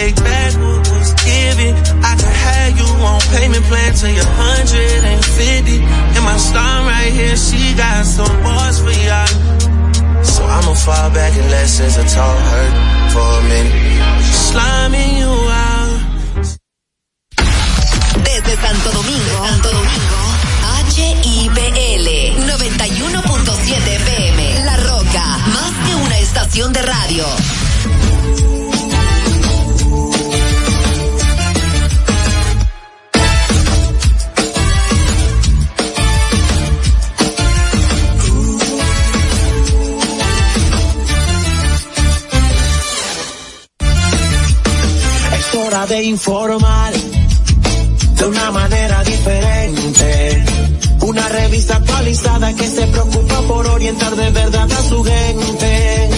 take back what was given. I can have you on payment plan till you're 150. And my star right here, she got some bars for y'all. So I'ma fall back and let since I told her for a minute. Sliming you out. Desde Santo Domingo, Santo Domingo, HIPL 91.7 FM. La Roca, más que una estación de radio. De informar de una manera diferente. Una revista actualizada que se preocupa por orientar de verdad a su gente.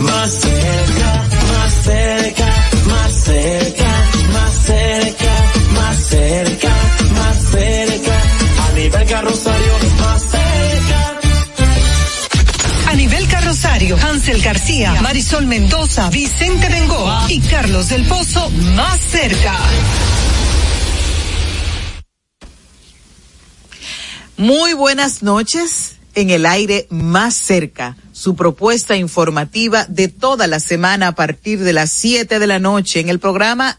Más cerca, más cerca, más cerca, más cerca, carrosario, Hansel García, Marisol Mendoza, Vicente Bengoa y Carlos del Pozo más cerca. Muy buenas noches en el aire más cerca. Su propuesta informativa de toda la semana a partir de las 7 de la noche en el programa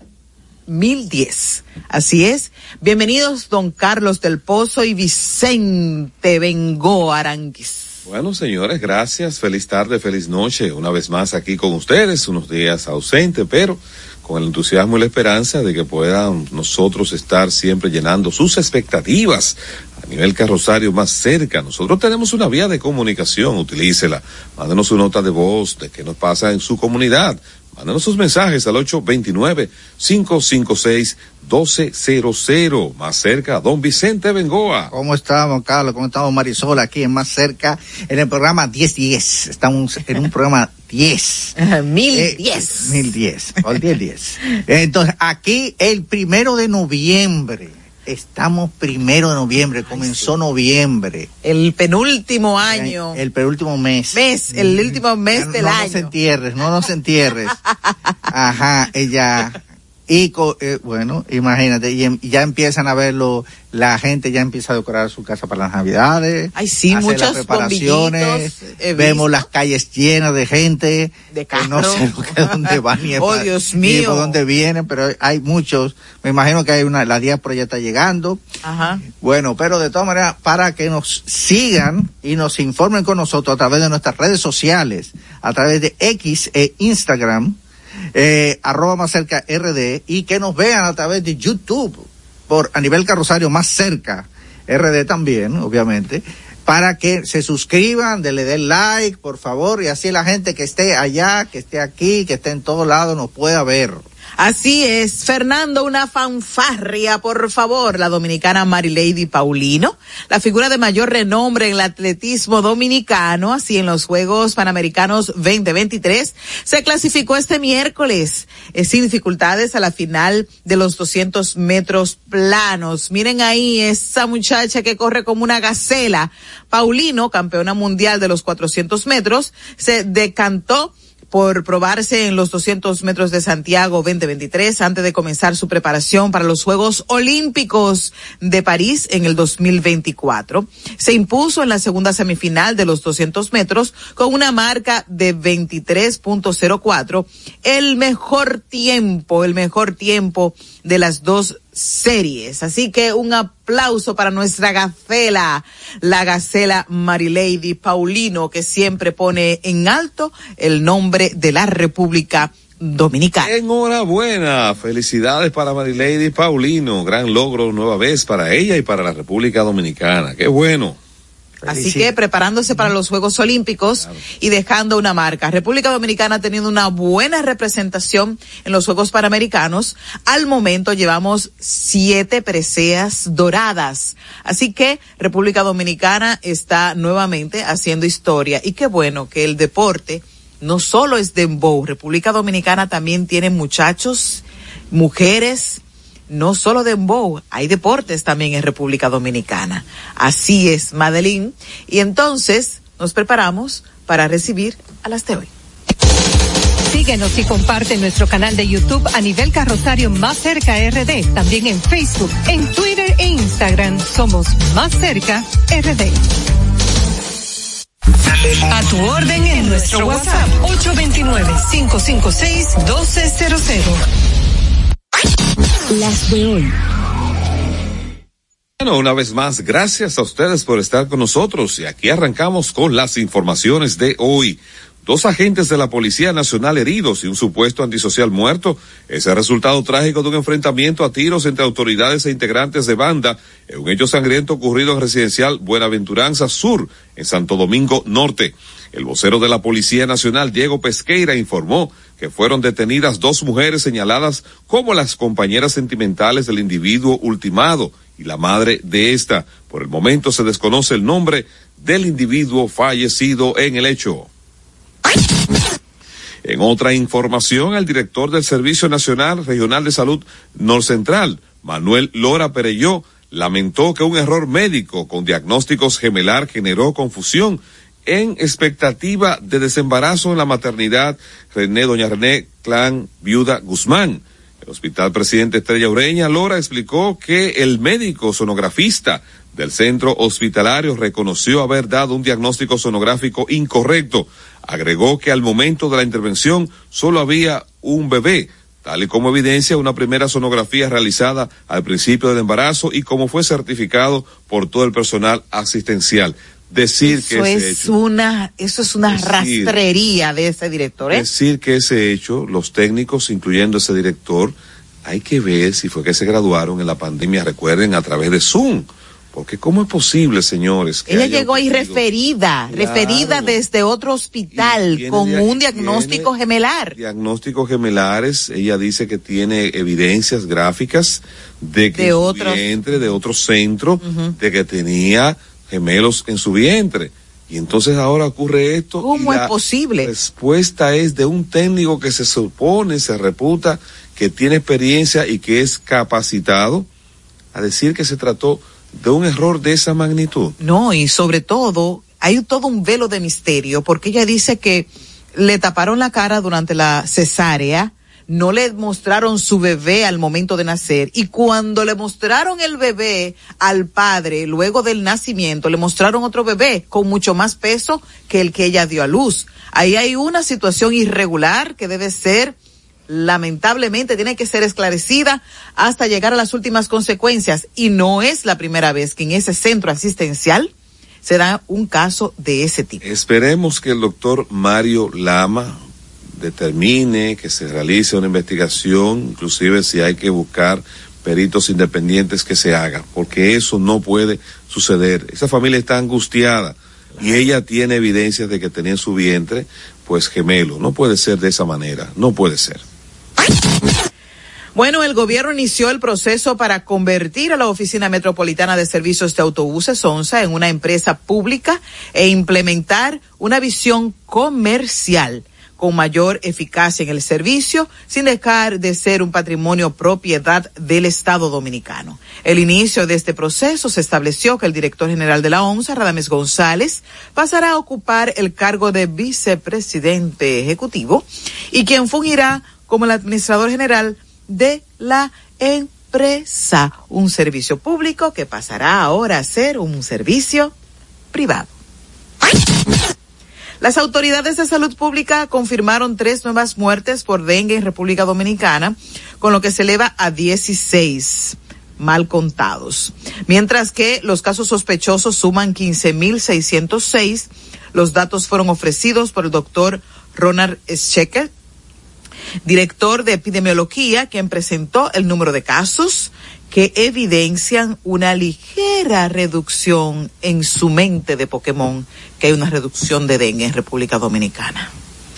1010. Así es. Bienvenidos don Carlos del Pozo y Vicente Bengoa Aranguis. Bueno, señores, gracias. Feliz tarde, feliz noche. Una vez más aquí con ustedes, unos días ausente, pero con el entusiasmo y la esperanza de que puedan nosotros estar siempre llenando sus expectativas a nivel carrosario más cerca. Nosotros tenemos una vía de comunicación, utilícela. Mándenos su nota de voz de qué nos pasa en su comunidad. Mándenos sus mensajes al 829-556-1200. Más cerca, don Vicente Bengoa. ¿Cómo estamos, Carlos? ¿Cómo estamos, Marisol? Aquí en Más Cerca, en el programa 1010. Estamos en un programa 10. Mil Eh, diez. Mil diez. O el 1010. Entonces, aquí el primero de noviembre. Estamos primero de noviembre. Comenzó noviembre. El penúltimo año. El penúltimo mes. Mes, el último mes del no año. nos entierres, no nos entierres. Ajá, ella. Y eh, bueno, imagínate, y, em- ya empiezan a verlo, la gente ya empieza a decorar su casa para las navidades. Ay, sí, hace muchos las preparaciones, vemos las calles llenas de gente, De que no sé dónde van ni, Oh, ni por dónde vienen, pero hay muchos, me imagino que hay una, la diáspora ya está llegando, Ajá. bueno, pero de todas maneras, para que nos sigan y nos informen con nosotros a través de nuestras redes sociales, a través de X e Instagram, eh, arroba más cerca RD, y que nos vean a través de YouTube, por a nivel carrosario más cerca, RD también, obviamente, para que se suscriban, le den like, por favor, y así la gente que esté allá, que esté aquí, que esté en todos lados, nos pueda ver. Así es, Fernando, una fanfarria, por favor, la dominicana Marilady Paulino, la figura de mayor renombre en el atletismo dominicano, así en los Juegos Panamericanos 2023, se clasificó este miércoles eh, sin dificultades a la final de los 200 metros planos. Miren ahí esa muchacha que corre como una gacela. Paulino, campeona mundial de los 400 metros, se decantó por probarse en los 200 metros de Santiago 2023 antes de comenzar su preparación para los Juegos Olímpicos de París en el 2024. Se impuso en la segunda semifinal de los 200 metros con una marca de 23.04, el mejor tiempo, el mejor tiempo de las dos series. Así que un aplauso para nuestra gacela, la gacela Marilady Paulino, que siempre pone en alto el nombre de la República Dominicana. Enhorabuena, felicidades para Marilady Paulino, gran logro nueva vez para ella y para la República Dominicana, qué bueno. Así que preparándose para los Juegos Olímpicos y dejando una marca. República Dominicana teniendo una buena representación en los Juegos Panamericanos. Al momento llevamos siete preseas doradas. Así que República Dominicana está nuevamente haciendo historia. Y qué bueno que el deporte no solo es dembow. República Dominicana también tiene muchachos, mujeres, no solo dembow, hay deportes también en República Dominicana. Así es, Madeline. Y entonces nos preparamos para recibir a las de hoy. Síguenos y comparte nuestro canal de YouTube a nivel carrosario Más Cerca RD. También en Facebook, en Twitter e Instagram somos Más Cerca RD. A tu orden en nuestro WhatsApp 829-556-1200. Las de hoy. Bueno, una vez más, gracias a ustedes por estar con nosotros y aquí arrancamos con las informaciones de hoy. Dos agentes de la Policía Nacional heridos y un supuesto antisocial muerto es el resultado trágico de un enfrentamiento a tiros entre autoridades e integrantes de banda en un hecho sangriento ocurrido en residencial Buenaventuranza Sur, en Santo Domingo Norte. El vocero de la Policía Nacional, Diego Pesqueira, informó que fueron detenidas dos mujeres señaladas como las compañeras sentimentales del individuo ultimado y la madre de esta. Por el momento se desconoce el nombre del individuo fallecido en el hecho. En otra información, el director del Servicio Nacional Regional de Salud Norcentral, Manuel Lora Pereyó, lamentó que un error médico con diagnósticos gemelar generó confusión en expectativa de desembarazo en la maternidad René Doña René Clan Viuda Guzmán. El Hospital Presidente Estrella Ureña Lora explicó que el médico sonografista del centro hospitalario reconoció haber dado un diagnóstico sonográfico incorrecto. Agregó que al momento de la intervención solo había un bebé, tal y como evidencia una primera sonografía realizada al principio del embarazo y como fue certificado por todo el personal asistencial. Decir eso que ese es hecho, una, eso es una Decir- rastrería de ese director, ¿eh? decir que ese hecho, los técnicos, incluyendo ese director, hay que ver si fue que se graduaron en la pandemia, recuerden, a través de Zoom. Porque ¿cómo es posible, señores? que Ella llegó ahí referida, Claro. referida desde otro hospital con dia- un diagnóstico gemelar. Diagnósticos gemelares, ella dice que tiene evidencias gráficas de que De otros. vientre, de otro centro, de que tenía gemelos en su vientre. Y entonces ahora ocurre esto. ¿Cómo y es la posible? respuesta es de un técnico que se supone, se reputa, que tiene experiencia y que es capacitado a decir que se trató de un error de esa magnitud. No, y sobre todo, hay todo un velo de misterio, porque ella dice que le taparon la cara durante la cesárea, no le mostraron su bebé al momento de nacer, y cuando le mostraron el bebé al padre, luego del nacimiento, le mostraron otro bebé con mucho más peso que el que ella dio a luz. Ahí hay una situación irregular que debe ser lamentablemente tiene que ser esclarecida hasta llegar a las últimas consecuencias y no es la primera vez que en ese centro asistencial se da un caso de ese tipo. Esperemos que el doctor Mario Lama determine que se realice una investigación, inclusive si hay que buscar peritos independientes que se haga, porque eso no puede suceder. Esa familia está angustiada y ella tiene evidencias de que tenía en su vientre, pues gemelo. No puede ser de esa manera, no puede ser. Bueno, el gobierno inició el proceso para convertir a la Oficina Metropolitana de Servicios de Autobuses ONSA en una empresa pública e implementar una visión comercial con mayor eficacia en el servicio, sin dejar de ser un patrimonio propiedad del Estado dominicano. El inicio de este proceso se estableció que el director general de la ONSA, Radames González, pasará a ocupar el cargo de vicepresidente ejecutivo y quien fungirá como el administrador general de la empresa, un servicio público que pasará ahora a ser un servicio privado. Las autoridades de salud pública confirmaron tres nuevas muertes por dengue en República Dominicana, con lo que se eleva a 16 mal contados. Mientras que los casos sospechosos suman 15.606. Los datos fueron ofrecidos por el doctor Ronald Schecker, director de epidemiología, quien presentó el número de casos que evidencian una ligera reducción en su mente de Pokémon, que hay una reducción de dengue en República Dominicana.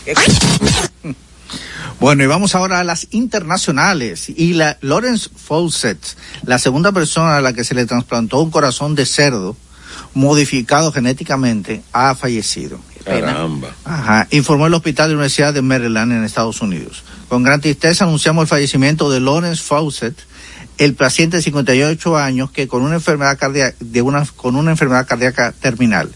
Bueno, y vamos ahora a las internacionales. Y la Lawrence Fawcett, la segunda persona a la que se le trasplantó un corazón de cerdo modificado genéticamente, ha fallecido. Caramba. Ajá, informó el Hospital de la Universidad de Maryland en Estados Unidos. Con gran tristeza anunciamos el fallecimiento de Lawrence Fawcett, el paciente de 58 años que con una enfermedad cardíaca, de una, con una enfermedad cardíaca terminal.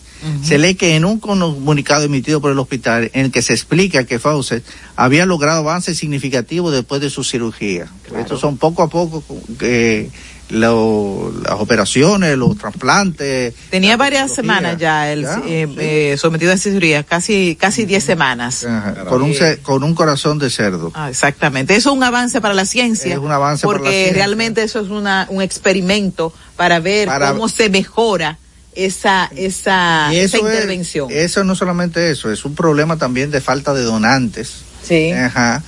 se lee que en un comunicado emitido por el hospital en el que se explica que Fawcett había logrado avances significativos después de su cirugía. Estos son poco a poco que lo, las operaciones, los trasplantes. Tenía varias semanas ya, el, eh, eh, sometido a cirugía, casi casi 10 semanas. con, un, con un corazón de cerdo. Ah, exactamente. Eso es un avance para la ciencia. Es un avance porque para la ciencia. realmente eso es una, un experimento para ver cómo se mejora esa, esa, esa intervención. eso no solamente eso, es un problema también de falta de donantes. Sí. Ajá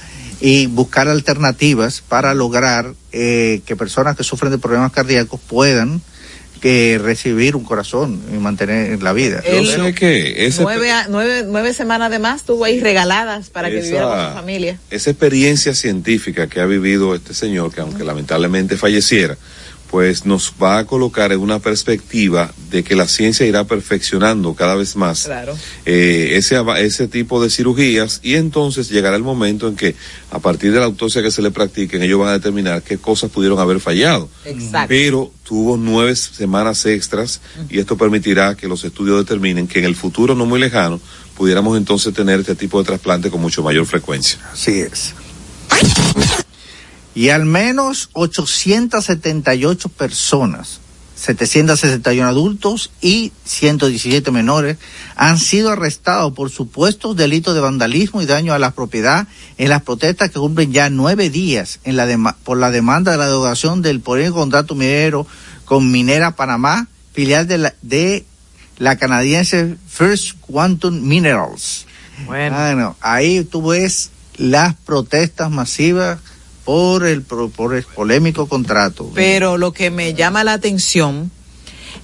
y buscar alternativas para lograr eh, que personas que sufren de problemas cardíacos puedan que recibir un corazón y mantener la vida. Yo sé que ese nueve, nueve, nueve, semanas de más tuvo ahí regaladas para esa, que viviera con su familia. Esa experiencia científica que ha vivido este señor, que aunque lamentablemente falleciera, pues nos va a colocar en una perspectiva de que la ciencia irá perfeccionando cada vez más claro. eh, ese, ese tipo de cirugías y entonces llegará el momento en que a partir de la autopsia que se le practiquen ellos van a determinar qué cosas pudieron haber fallado. Exacto. Pero tuvo nueve semanas extras y esto permitirá que los estudios determinen que en el futuro no muy lejano pudiéramos entonces tener este tipo de trasplante con mucho mayor frecuencia. Así es y al menos 878 personas, 761 adultos y 117 menores han sido arrestados por supuestos delitos de vandalismo y daño a la propiedad en las protestas que cumplen ya nueve días en la por la demanda de la derogación del poder contrato minero con Minera Panamá, filial de la, de la canadiense First Quantum Minerals. Bueno. bueno, ahí tú ves las protestas masivas por el, por el polémico contrato. Pero lo que me llama la atención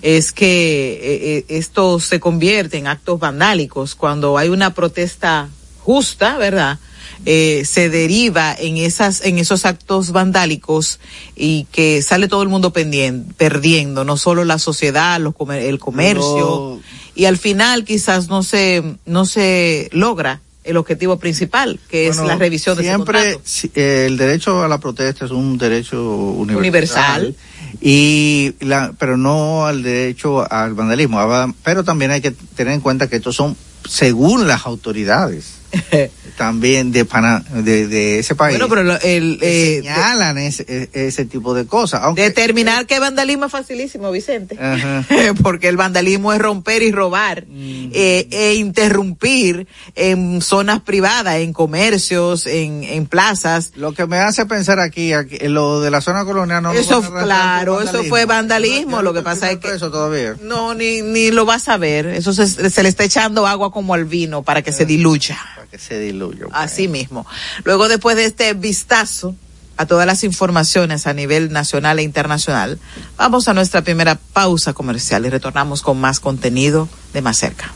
es que eh, esto se convierte en actos vandálicos cuando hay una protesta justa, ¿verdad? Eh, se deriva en esas en esos actos vandálicos y que sale todo el mundo pendiente, perdiendo no solo la sociedad los comer, el comercio y al final quizás no se no se logra el objetivo principal, que bueno, es la revisión de siempre ese eh, el derecho a la protesta es un derecho universal, universal. y la, pero no al derecho al vandalismo. Pero también hay que tener en cuenta que estos son según las autoridades. también de, Pana, de, de ese país. Bueno, pero el, eh, señalan de, ese, ese tipo de cosas. Aunque, determinar que vandalismo es facilísimo, Vicente. Ajá. Porque el vandalismo es romper y robar mm. eh, e interrumpir en zonas privadas, en comercios, en, en plazas. Lo que me hace pensar aquí, aquí lo de la zona colonial no Eso, claro, eso fue vandalismo. No, lo que pasa es que. Eso todavía. No, ni, ni lo vas a ver. Eso se, se le está echando agua como al vino para que se diluya que se diluya. Así mismo. Luego, después de este vistazo a todas las informaciones a nivel nacional e internacional, vamos a nuestra primera pausa comercial y retornamos con más contenido de Más Cerca.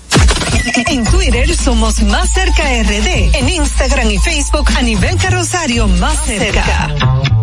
En Twitter somos Más Cerca RD, en Instagram y Facebook a nivel carrosario Más Cerca.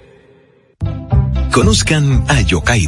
Conozcan a Yokairi.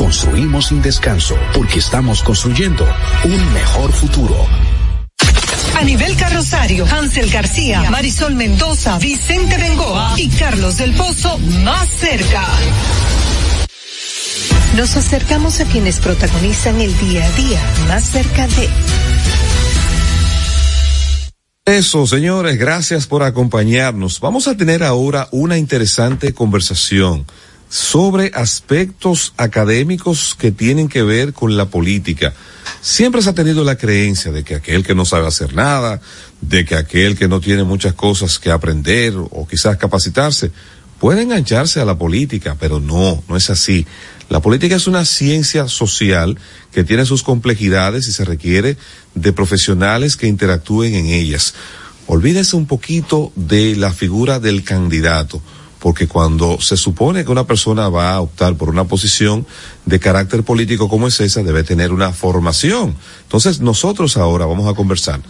construimos sin descanso porque estamos construyendo un mejor futuro. A nivel carrosario, Hansel García, Marisol Mendoza, Vicente Bengoa y Carlos del Pozo más cerca. Nos acercamos a quienes protagonizan el día a día más cerca de... Eso, señores, gracias por acompañarnos. Vamos a tener ahora una interesante conversación sobre aspectos académicos que tienen que ver con la política. Siempre se ha tenido la creencia de que aquel que no sabe hacer nada, de que aquel que no tiene muchas cosas que aprender o quizás capacitarse, puede engancharse a la política, pero no, no es así. La política es una ciencia social que tiene sus complejidades y se requiere de profesionales que interactúen en ellas. Olvídese un poquito de la figura del candidato porque cuando se supone que una persona va a optar por una posición de carácter político como es esa, debe tener una formación. Entonces nosotros ahora vamos a conversar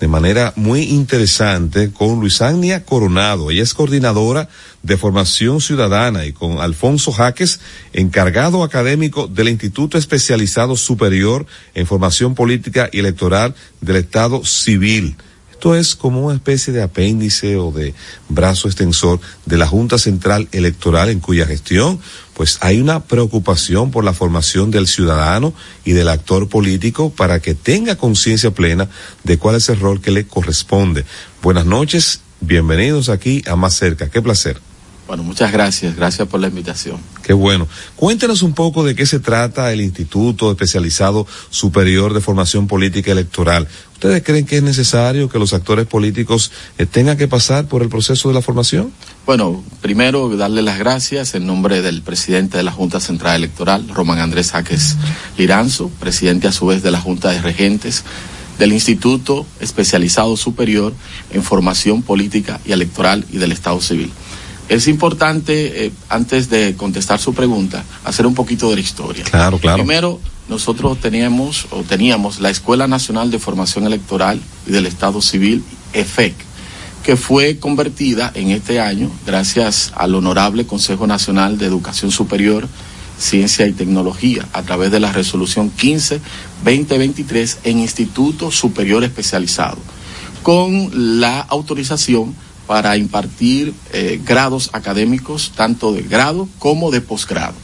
de manera muy interesante con Luisania Coronado. Ella es coordinadora de formación ciudadana y con Alfonso Jaques, encargado académico del Instituto Especializado Superior en Formación Política y Electoral del Estado Civil. Esto es como una especie de apéndice o de brazo extensor de la Junta Central Electoral en cuya gestión pues hay una preocupación por la formación del ciudadano y del actor político para que tenga conciencia plena de cuál es el rol que le corresponde. Buenas noches, bienvenidos aquí a Más Cerca. Qué placer. Bueno, muchas gracias, gracias por la invitación. Qué bueno. Cuéntenos un poco de qué se trata el Instituto Especializado Superior de Formación Política Electoral. ¿Ustedes creen que es necesario que los actores políticos eh, tengan que pasar por el proceso de la formación? Bueno, primero darle las gracias en nombre del presidente de la Junta Central Electoral, Román Andrés Jaques Liranzo, presidente a su vez de la Junta de Regentes del Instituto Especializado Superior en Formación Política y Electoral y del Estado Civil. Es importante, eh, antes de contestar su pregunta, hacer un poquito de la historia. Claro, claro. Primero, nosotros teníamos o teníamos la Escuela Nacional de Formación Electoral y del Estado Civil, EFEC, que fue convertida en este año, gracias al Honorable Consejo Nacional de Educación Superior, Ciencia y Tecnología, a través de la resolución 15-2023 en Instituto Superior Especializado, con la autorización para impartir eh, grados académicos, tanto de grado como de posgrado.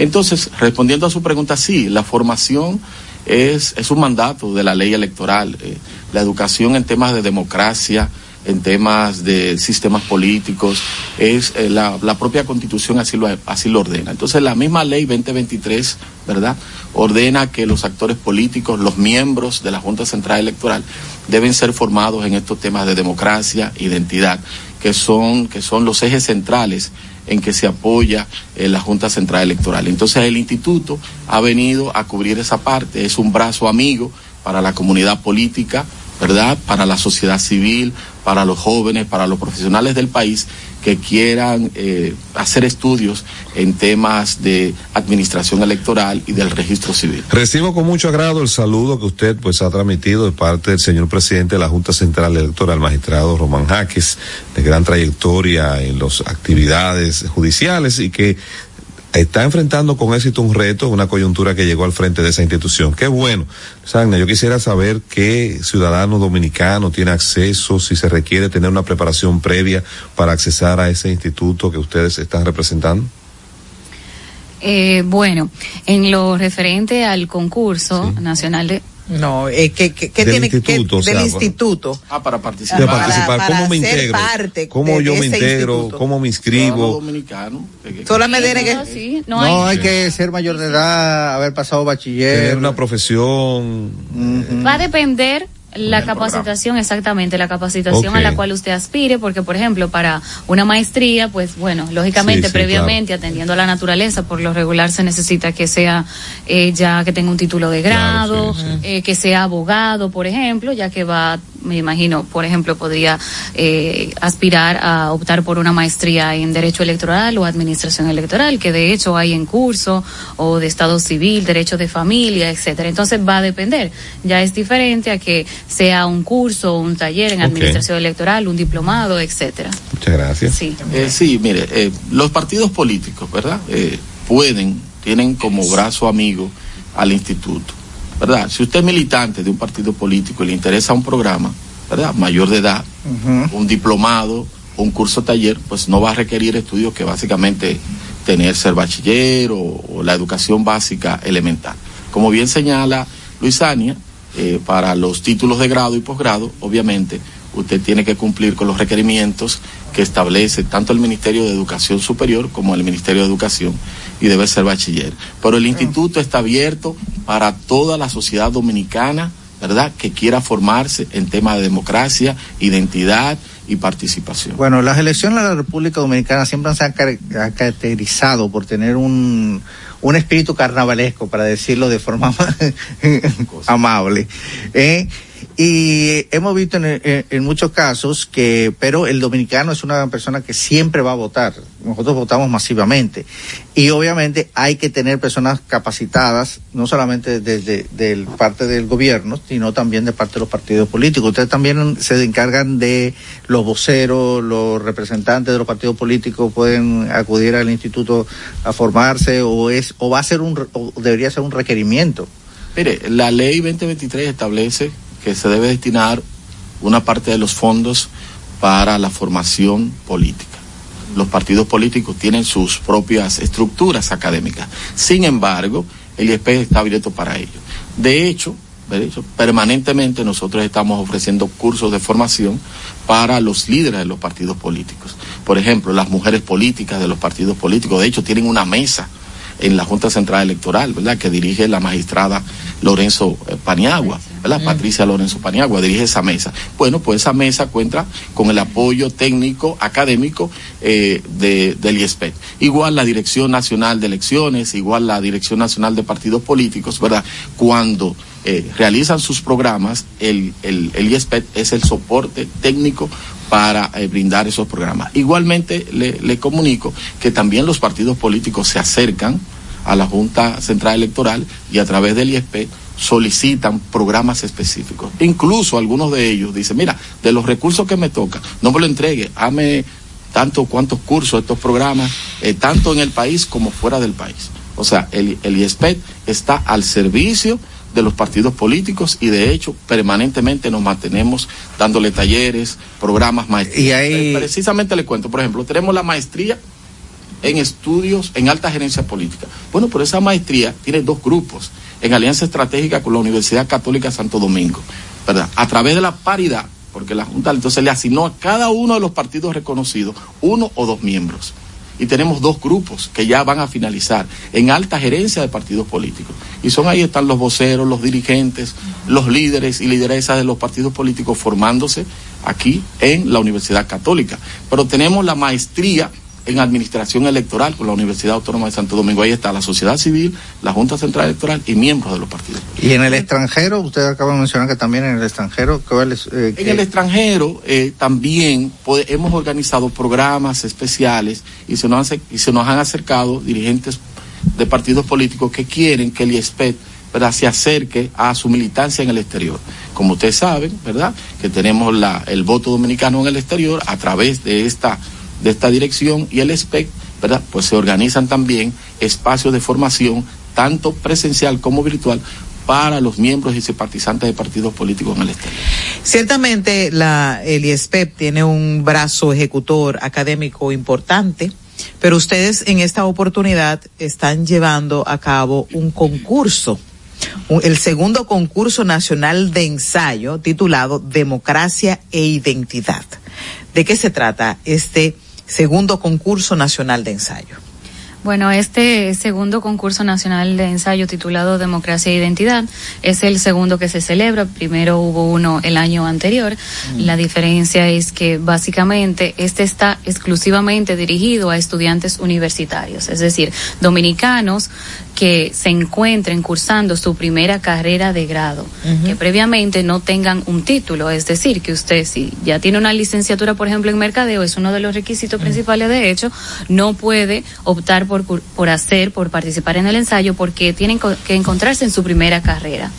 Entonces, respondiendo a su pregunta, sí, la formación es, un mandato de la ley electoral. Eh, la educación en temas de democracia, en temas de sistemas políticos, es eh, la, la, propia constitución así lo, así lo ordena. Entonces la misma ley 2023, ¿verdad? Ordena que los actores políticos, los miembros de la Junta Central Electoral, deben ser formados en estos temas de democracia, identidad, que son, que son los ejes centrales en que se apoya eh, la Junta Central Electoral. Entonces el instituto ha venido a cubrir esa parte, es un brazo amigo para la comunidad política, ¿verdad? Para la sociedad civil, para los jóvenes, para los profesionales del país que quieran eh, hacer estudios en temas de administración electoral y del registro civil. Recibo con mucho agrado el saludo que usted pues ha transmitido de parte del señor presidente de la Junta Central Electoral, magistrado Román Jaques, de gran trayectoria en las actividades judiciales y que está enfrentando con éxito un reto, una coyuntura que llegó al frente de esa institución. Qué bueno. Sagna, yo quisiera saber qué ciudadano dominicano tiene acceso, si se requiere tener una preparación previa para accesar a ese instituto que ustedes están representando. Eh, bueno, en lo referente al concurso sí. nacional de No, eh, ¿qué, qué, qué Del tiene que instituto, o del sea, instituto? Ah, para participar. Para- participar, para cómo me integro, parte cómo de- yo de me integro, instituto. cómo me inscribo. dominicano. que- que- Solamente tiene que No, sí, No, no, hay, hay, que ser mayor de edad, haber pasado bachiller. tener una profesión. va a depender la programa. capacitación, exactamente, la capacitación a la cual usted aspire, porque por ejemplo, para una maestría, pues bueno, lógicamente, Sí, sí, previamente, atendiendo a la naturaleza, por lo regular se necesita que sea eh, ya que tenga un título de grado, sí. eh, que sea abogado, por ejemplo, ya que va, me imagino, por ejemplo, podría eh, aspirar a optar por una maestría en Derecho Electoral o Administración Electoral, que de hecho hay en curso, o de Estado Civil, Derecho de Familia, etcétera. Entonces va a depender. Ya es diferente a que sea un curso, un taller en. Administración Electoral, un diplomado, etcétera. Muchas gracias. Sí. Eh, sí, mire, eh, los partidos políticos, ¿verdad? Eh, pueden, tienen como brazo amigo al instituto, ¿verdad? Si usted es militante de un partido político y le interesa un programa, ¿verdad? Mayor de edad, un diplomado, un curso taller, pues no va a requerir estudios que básicamente tener ser bachiller o, o la educación básica elemental. Como bien señala Luisania, eh, para los títulos de grado y posgrado, obviamente, usted tiene que cumplir con los requerimientos que establece tanto el Ministerio de Educación Superior como el Ministerio de Educación y debe ser bachiller. Pero el instituto está abierto para toda la sociedad dominicana, ¿verdad?, que quiera formarse en temas de democracia, identidad y participación. Bueno, las elecciones de la República Dominicana siempre se han car- ha caracterizado por tener un, un espíritu carnavalesco, para decirlo de forma amable. ¿eh? Y hemos visto en, muchos casos que, pero el dominicano es una persona que siempre va a votar. Nosotros votamos masivamente. Y obviamente hay que tener personas capacitadas, no solamente desde del parte del gobierno, sino también de parte de los partidos políticos. Ustedes también se encargan de los voceros, los representantes de los partidos políticos pueden acudir al instituto a formarse o es o va a ser un o debería ser un requerimiento. Mire, la ley 2023 establece que se debe destinar una parte de los fondos para la formación política. Los partidos políticos tienen sus propias estructuras académicas. Sin embargo, el IEP está abierto para ello. De hecho, de hecho, permanentemente nosotros estamos ofreciendo cursos de formación para los líderes de los partidos políticos. Por ejemplo, las mujeres políticas de los partidos políticos, de hecho, tienen una mesa en la Junta Central Electoral, ¿verdad? Que dirige la magistrada Lorenzo eh, Paniagua, ¿verdad? Patricia Lorenzo Paniagua dirige esa mesa. Bueno, pues esa mesa cuenta con el apoyo técnico, académico eh, de, del IESPED. Igual la Dirección Nacional de Elecciones, igual la Dirección Nacional de Partidos Políticos, ¿verdad? Cuando eh, realizan sus programas, el, el, el IESPED es el soporte técnico para eh, brindar esos programas. Igualmente le, le comunico que también los partidos políticos se acercan a la Junta Central Electoral y a través del IESP solicitan programas específicos. Incluso algunos de ellos dicen, mira, de los recursos que me toca, no me lo entregue, hame tanto cuantos cursos, estos programas, eh, tanto en el país como fuera del país. O sea, el, el IESPED está al servicio de los partidos políticos y de hecho permanentemente nos mantenemos dándole talleres, programas, maestrías. Y ahí- Precisamente le cuento, por ejemplo, tenemos la maestría en estudios en alta gerencia política. Bueno, pero esa maestría tiene dos grupos, en alianza estratégica con la Universidad Católica Santo Domingo, ¿verdad? A través de la paridad, porque la Junta entonces le asignó a cada uno de los partidos reconocidos uno o dos miembros. Y tenemos dos grupos que ya van a finalizar en alta gerencia de partidos políticos. Y son ahí están los voceros, los dirigentes, los líderes y lideresas de los partidos políticos formándose aquí en la Universidad Católica. Pero tenemos la maestría en administración electoral con la Universidad Autónoma de Santo Domingo. Ahí está la sociedad civil, la Junta Central Electoral y miembros de los partidos. Y en el extranjero, usted acaba de mencionar que también en el extranjero, ¿cuál es, eh, En el extranjero eh, también hemos organizado programas especiales y se, nos han, ace- y se nos han acercado dirigentes de partidos políticos que quieren que el ¿verdad? se acerque a su militancia en el exterior. Como ustedes saben, ¿verdad? Que tenemos la, el voto dominicano en el exterior a través de esta, de esta dirección y el SPEC, ¿verdad? Pues se organizan también espacios de formación, tanto presencial como virtual, para los miembros y simpatizantes de partidos políticos en el exterior. Ciertamente la, el IESPEP tiene un brazo ejecutor académico importante, pero ustedes en esta oportunidad están llevando a cabo un concurso el segundo concurso nacional de ensayo titulado Democracia e Identidad. ¿De qué se trata este segundo concurso nacional de ensayo? Bueno, este segundo concurso nacional de ensayo titulado Democracia e Identidad es el segundo que se celebra. Primero hubo uno el año anterior. La diferencia es que básicamente este está exclusivamente dirigido a estudiantes universitarios, es decir, dominicanos que se encuentren cursando su primera carrera de grado, que previamente no tengan un título, es decir, que usted si ya tiene una licenciatura, por ejemplo, en mercadeo, es uno de los requisitos principales de hecho, no puede optar por, por hacer, por participar en el ensayo, porque tienen que encontrarse en su primera carrera,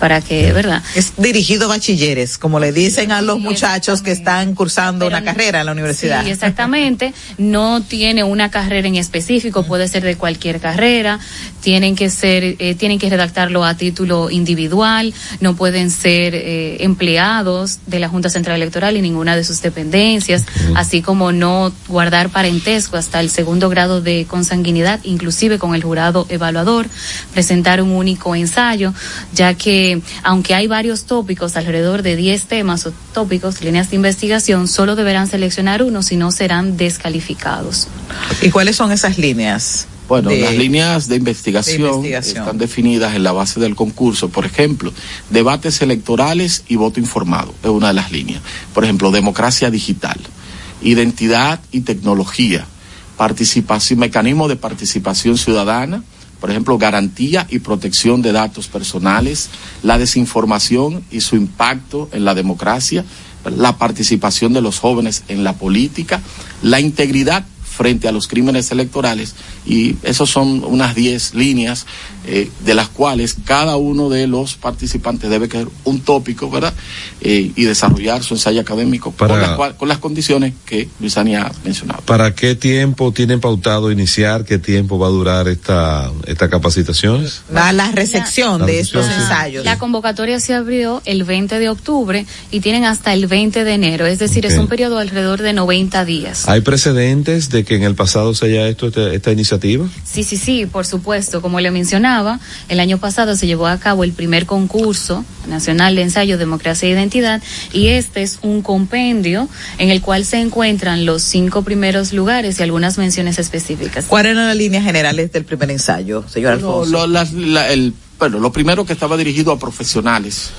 para que, ¿verdad? Es dirigido a bachilleres, como le dicen a los muchachos que están cursando una carrera en la universidad. Sí, exactamente. No tiene una carrera en específico, puede ser de cualquier carrera. Tienen que ser, eh, tienen que redactarlo a título individual. No pueden ser eh, empleados de la Junta Central Electoral y ninguna de sus dependencias, así como no guardar parentesco hasta el segundo grado de consanguinidad, inclusive con el jurado evaluador. Presentar un único ensayo, ya que aunque hay varios tópicos, alrededor de 10 temas o tópicos, líneas de investigación, solo deberán seleccionar uno, si no serán descalificados. ¿Y cuáles son esas líneas? Bueno, de- las líneas de investigación, de investigación. están definidas en la base del concurso. Por ejemplo, debates electorales y voto informado es una de las líneas. Por ejemplo, democracia digital, identidad y tecnología, participación, mecanismo de participación ciudadana, por ejemplo, garantía y protección de datos personales, la desinformación y su impacto en la democracia, la participación de los jóvenes en la política, la integridad frente a los crímenes electorales y esos son unas 10 líneas eh, de las cuales cada uno de los participantes debe querer un tópico, ¿verdad? Eh, y desarrollar su ensayo académico Para- con, las, cual- con las condiciones que Luisani ha mencionado. ¿Para qué tiempo tienen pautado iniciar? ¿Qué tiempo va a durar esta, esta capacitaciones? La, la recepción La de recepción, estos sí. ensayos. La convocatoria se abrió el 20 de octubre y tienen hasta el 20 de enero, es decir, es un periodo alrededor de 90 días. ¿Hay precedentes de que en el pasado se haya hecho esta, esta iniciativa? Sí, sí, sí, por supuesto. Como le mencionaba, el año pasado se llevó a cabo el primer concurso nacional de ensayo Democracia e Identidad y este es un compendio en el cual se encuentran los cinco primeros lugares y algunas menciones específicas. ¿Cuáles eran las líneas generales del primer ensayo, señor Alfonso? lo, las- la- el, bueno, lo primero que estaba dirigido a profesionales.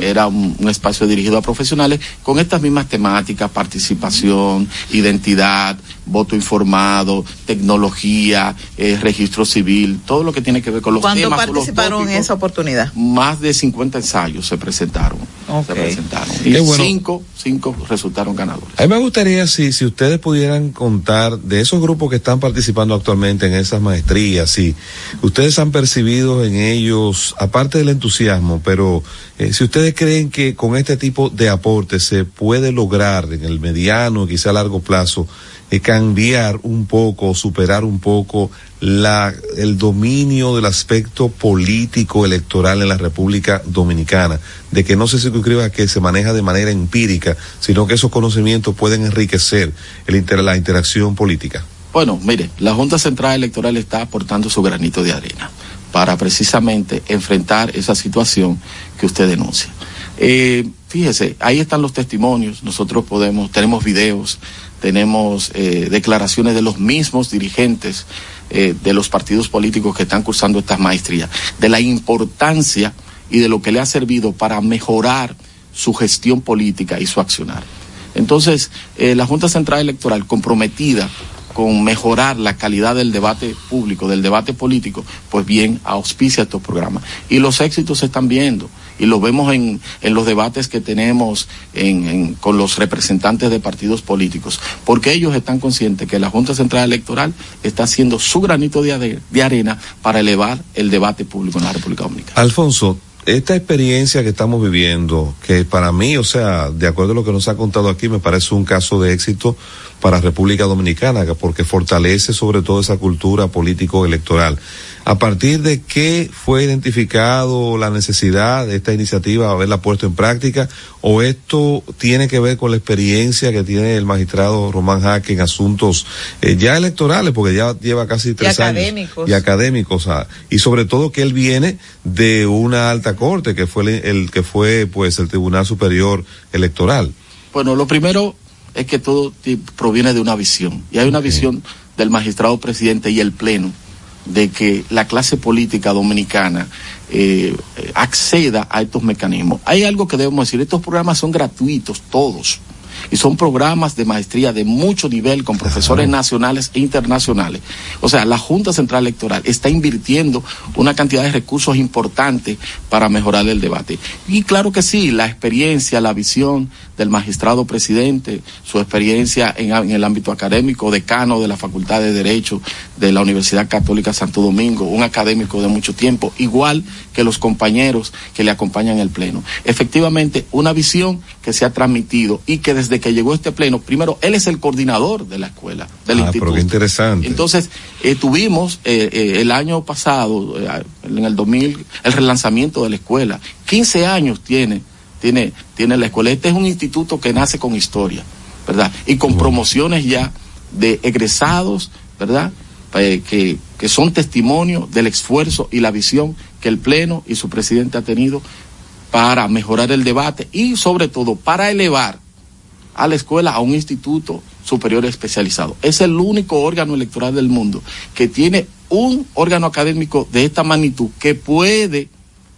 Era un, un espacio dirigido a profesionales con estas mismas temáticas, participación, identidad, voto informado, tecnología, eh, registro civil, todo lo que tiene que ver con los ¿Cuánto temas. o los participaron en esa oportunidad? Más de 50 ensayos se presentaron. Se presentaron. Y bueno. cinco, cinco resultaron ganadores. A mí me gustaría si, si ustedes pudieran contar de esos grupos que están participando actualmente en esas maestrías, si ustedes han percibido en ellos, aparte del entusiasmo, pero eh, si ustedes creen que con este tipo de aportes se puede lograr en el mediano, quizá a largo plazo, eh, cambiar un poco, superar un poco la, el dominio del aspecto político electoral en la República Dominicana, de que no se circunscriba que se maneja de manera empírica, sino que esos conocimientos pueden enriquecer el la interacción política. Bueno, mire, la Junta Central Electoral está aportando su granito de arena para precisamente enfrentar esa situación que usted denuncia. Eh, fíjese, ahí están los testimonios, nosotros podemos, tenemos videos, tenemos eh, declaraciones de los mismos dirigentes eh, de los partidos políticos que están cursando estas maestrías, de la importancia y de lo que le ha servido para mejorar su gestión política y su accionar. Entonces, eh, la Junta Central Electoral comprometida con mejorar la calidad del debate público, del debate político, pues bien, auspicia estos programas. Y los éxitos se están viendo. Y lo vemos en, en los debates que tenemos en- con los representantes de partidos políticos. Porque ellos están conscientes que la Junta Central Electoral está haciendo su granito de, de arena para elevar el debate público en la República Dominicana. Alfonso, esta experiencia que estamos viviendo, que para mí, o sea, de acuerdo a lo que nos ha contado aquí, me parece un caso de éxito para República Dominicana, que- porque fortalece sobre todo esa cultura político-electoral. ¿A partir de qué fue identificado la necesidad de esta iniciativa, haberla puesto en práctica? ¿O esto tiene que ver con la experiencia que tiene el magistrado Román Jaque en asuntos eh, ya electorales, porque ya lleva casi tres años? académicos. Y académicos. ah, y sobre todo que él viene de una alta corte, que fue el, el que fue pues el Tribunal Superior Electoral. Bueno, lo primero es que todo ti- proviene de una visión. Y hay una visión del magistrado presidente y el pleno de que la clase política dominicana eh, acceda a estos mecanismos. Hay algo que debemos decir, estos programas son gratuitos, todos. Y son programas de maestría de mucho nivel con profesores nacionales e internacionales. O sea, la Junta Central Electoral está invirtiendo una cantidad de recursos importantes para mejorar el debate. Y claro que sí, la experiencia, la visión del magistrado presidente, su experiencia en, en el ámbito académico, decano de la Facultad de Derecho de la Universidad Católica Santo Domingo, un académico de mucho tiempo, igual que los compañeros que le acompañan en el Pleno. Efectivamente, una visión que se ha transmitido y que desde que llegó este Pleno, primero, él es el coordinador de la escuela, del ah, instituto. pero qué interesante. Entonces, eh, tuvimos eh, eh, el año pasado, en el 2000, el relanzamiento de la escuela. 15 años tiene, tiene, tiene la escuela. Este es un instituto que nace con historia, ¿verdad? Y con promociones ya de egresados, ¿verdad? Que, que son testimonio del esfuerzo y la visión que el Pleno y su presidente ha tenido para mejorar el debate y sobre todo para elevar a la escuela a un instituto superior especializado. Es el único órgano electoral del mundo que tiene un órgano académico de esta magnitud que puede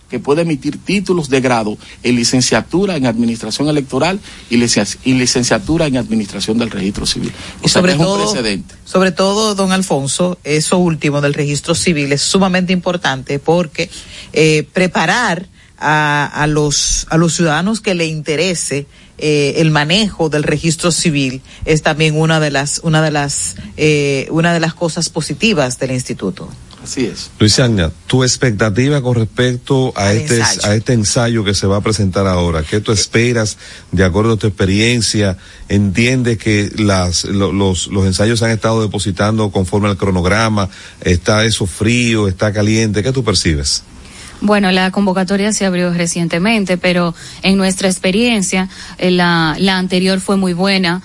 que puede emitir títulos de grado en licenciatura en administración electoral y, licencia- y licenciatura en administración del registro civil. O Y sobre que es un todo, precedente. sobre todo, don Alfonso, eso último del registro civil es sumamente importante porque eh, preparar a, a los a los ciudadanos que le interese eh, el manejo del registro civil es también una de las una de las eh, una de las cosas positivas del instituto. Así es. Luis Agna, tu expectativa con respecto a Al este, ensayo. a este ensayo que se va a presentar ahora, ¿qué tú esperas de acuerdo a tu experiencia? ¿Entiendes que las, lo- los, los ensayos se han estado depositando conforme al cronograma? ¿Está eso frío? ¿Está caliente? ¿Qué tú percibes? Bueno, la convocatoria se abrió recientemente, pero en nuestra experiencia, eh, la, la anterior fue muy buena.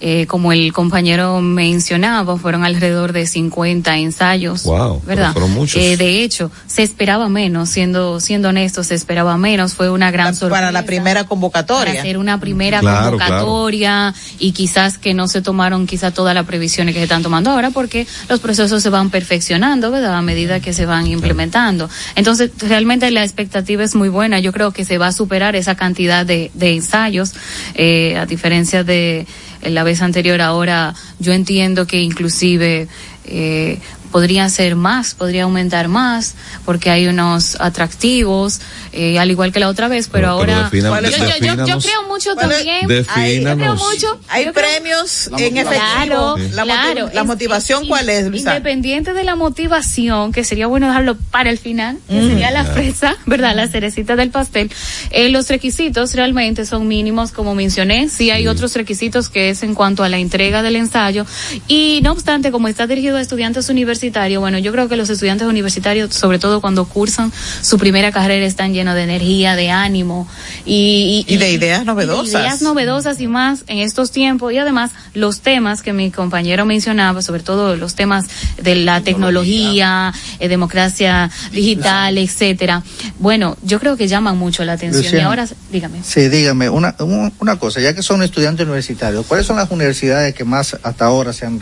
Eh, como el compañero mencionaba, fueron alrededor de 50 ensayos. Wow, ¿verdad? fueron muchos. Eh, de hecho, se esperaba menos, siendo, siendo honestos, se esperaba menos. Fue una gran sorpresa. Para la primera convocatoria. Para hacer una primera Claro, convocatoria y quizás que no se tomaron quizás todas las previsiones que se están tomando ahora porque los procesos se van perfeccionando, ¿verdad? A medida que se van implementando. Entonces, realmente la expectativa es muy buena. Yo creo que se va a superar esa cantidad de, de ensayos, eh, a diferencia de la vez anterior. Ahora, yo entiendo que inclusive eh, podría ser más, podría aumentar más, porque hay unos atractivos, eh, al igual que la otra vez, pero, Pero- pero ahora defina- yo, yo- yo- yo defínanos. creo mucho también. Defínanos. Yo creo mucho. Hay creo- premios en efectivo. Claro, la, motiv- motivación, es- ¿cuál es, Luisa? Independiente de la motivación, que sería bueno dejarlo para el final, que Mm. sería la fresa, ¿verdad? La cerecita del pastel. Eh, los requisitos realmente son mínimos, como mencioné. Sí hay otros requisitos que es en cuanto a la entrega del ensayo. Y no obstante, como está dirigido a estudiantes universitarios, bueno, yo creo que los estudiantes universitarios, sobre todo cuando cursan su primera carrera, están llenos de energía, de ánimo y, Y de ideas y de novedosas. ideas novedosas y más en estos tiempos y además los temas que mi compañero mencionaba, sobre todo los temas de la tecnología, eh, democracia digital, etcétera. Bueno, yo creo que llaman mucho la atención y ahora dígame. Sí, dígame, una, un- una cosa, ya que son estudiantes universitarios, ¿cuáles son las universidades que más hasta ahora se han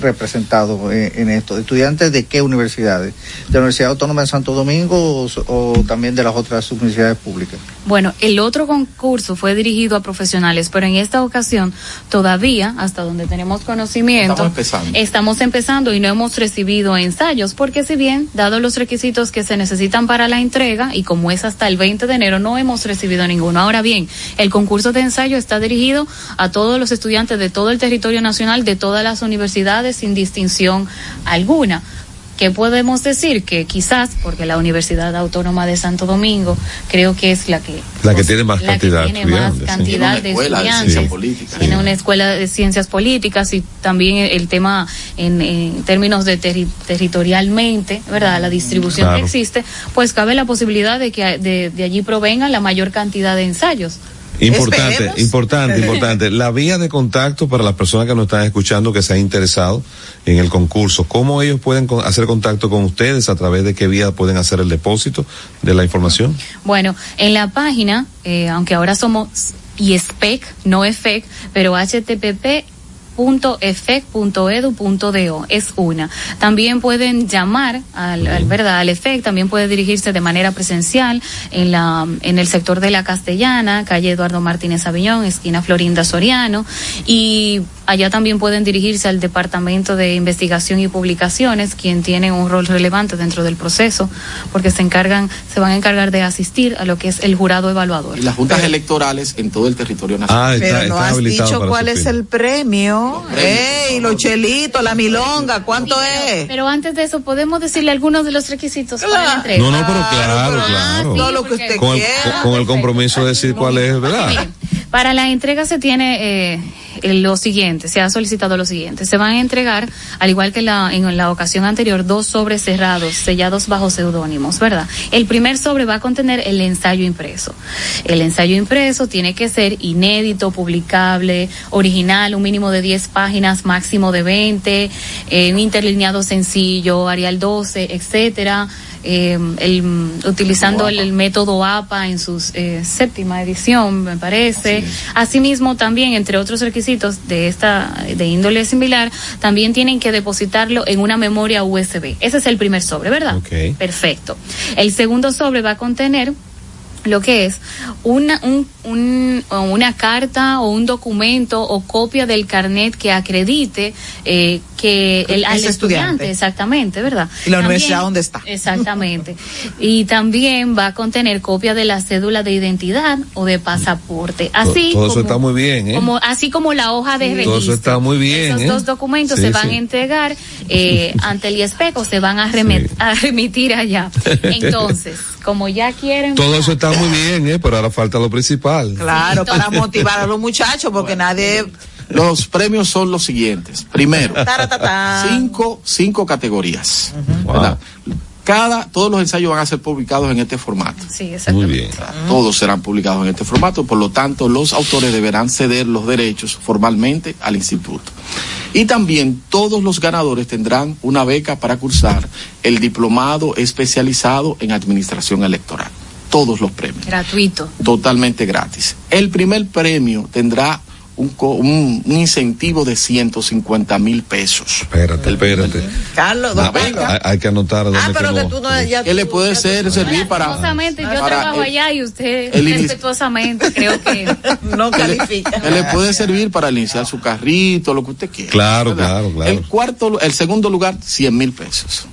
representado en, en esto? ¿Estudiantes de qué universidades? ¿De la Universidad Autónoma de Santo Domingo o, o también de las otras universidades públicas? Bueno, el otro concurso fue dirigido a profesionales, pero en esta ocasión todavía, hasta donde tenemos conocimiento, Estamos empezando. estamos empezando y no hemos recibido ensayos, porque si bien, dado los requisitos que se necesitan para la entrega, y como es hasta el 20 de enero, no hemos recibido ninguno. Ahora bien, el concurso de ensayo está dirigido a todos los estudiantes de todo el territorio nacional, de todas las universidades, sin distinción alguna. ¿Qué podemos decir? Que quizás, porque la Universidad Autónoma de Santo Domingo creo que es la que... La que tiene más la cantidad que tiene más sí. cantidad de escuela de estudiantes. ciencias políticas. Tiene una escuela de ciencias políticas y también el tema en, en términos de terri- territorialmente, ¿verdad? La distribución Claro. que existe, pues cabe la posibilidad de que de, de allí provengan la mayor cantidad de ensayos. Importante, Esperemos. importante, importante. La vía de contacto para las personas que nos están escuchando que se han interesado en el concurso, ¿cómo ellos pueden hacer contacto con ustedes? ¿A través de qué vía pueden hacer el depósito de la información? Bueno, en la página, eh, aunque ahora somos ISPEC, no EFEC, pero http efec.edu.do es una. También pueden llamar al, al verdad al EFEC, también puede dirigirse de manera presencial en la en el sector de la Castellana, calle Eduardo Martínez Aviñón, esquina Florinda Soriano. Y allá también pueden dirigirse al Departamento de Investigación y Publicaciones, quien tiene un rol relevante dentro del proceso, porque se encargan se van a encargar de asistir a lo que es el jurado evaluador. Y las juntas electorales en todo el territorio nacional. Ah, está, Pero no has dicho cuál es el premio. premios. Ey, los chelitos, la milonga, ¿cuánto es? Pero antes de eso, podemos decirle algunos de los requisitos para la entrega. No, no, pero claro, claro. Todo lo que usted Con el, quiera. con- con el compromiso de decir cuál es, ¿verdad? Para la entrega se tiene eh, lo siguiente, se ha solicitado lo siguiente. Se van a entregar, al igual que la, en la ocasión anterior, dos sobres cerrados, sellados bajo seudónimos, ¿verdad? El primer sobre va a contener el ensayo impreso. El ensayo impreso tiene que ser inédito, publicable, original, un mínimo de 10 páginas, máximo de 20, eh, un interlineado sencillo, Arial 12, etcétera. Eh, el, utilizando el, el método APA en su séptima edición, me parece. Asimismo, también, entre otros requisitos de esta de índole similar, también tienen que depositarlo en una memoria USB. Ese es el primer sobre, ¿verdad? Ok. Perfecto. El segundo sobre va a contener lo que es una, un, un- o una carta o un documento o copia del carnet que acredite eh, que el al estudiante. estudiante, exactamente, ¿verdad? ¿Y la También- universidad dónde está? Exactamente. y también va a contener copia de la cédula de identidad o de pasaporte. Así todo eso como- está muy bien, ¿eh? como así como la hoja de registro. Todo eso está muy bien, Esos ¿eh? dos documentos Sí, se van sí. a entregar eh, ante el IESPEC o se van a, remet- a remitir allá. Entonces, como ya quieren. Todo eso está muy bien, ¿eh? Pero ahora falta lo principal. Claro, para motivar a los muchachos, porque nadie. Los premios son los siguientes. Primero, cinco, cinco categorías. Cada, todos los ensayos van a ser publicados en este formato. Sí, Muy exactamente. bien. Todos serán publicados en este formato, por lo tanto, los autores deberán ceder los derechos formalmente al instituto. Y también todos los ganadores tendrán una beca para cursar el diplomado especializado en administración electoral. Todos los premios Gratuito. totalmente gratis. El primer premio tendrá un, co- un, un incentivo de 150 mil pesos. Espérate, espérate. Carlos, don. Carlos. Hay, hay que anotar dónde Ah, pero que tú no. Ya ¿Qué le puede ya ser tú- servir para, Respetuosamente, yo para trabajo el- allá y usted el respetuosamente creo que No califica. que le puede servir para iniciar su carrito, lo que usted quiera. Claro, ¿verdad? claro, claro. El cuarto, el segundo lugar, 100 mil pesos.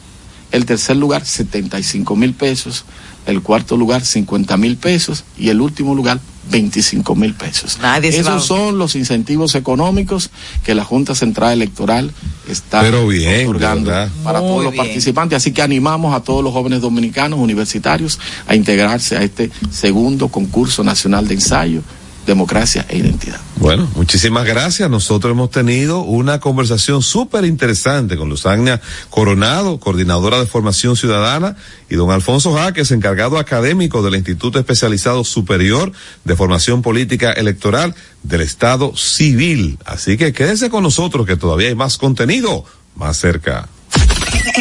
El tercer lugar, 75 mil pesos. El cuarto lugar, 50 mil pesos. Y el último lugar, 25 mil pesos. Nadie se va- Esos son los incentivos económicos que la Junta Central Electoral está Pero bien, otorgando ¿verdad? para Muy todos los bien. participantes. Así que animamos a todos los jóvenes dominicanos universitarios a integrarse a este segundo concurso nacional de ensayo, democracia e identidad. Bueno, muchísimas gracias. Nosotros hemos tenido una conversación súper interesante con Luzania Coronado, coordinadora de formación ciudadana, y don Alfonso Jaques, encargado académico del Instituto Especializado Superior de Formación Política Electoral del Estado Civil. Así que quédense con nosotros que todavía hay más contenido más cerca.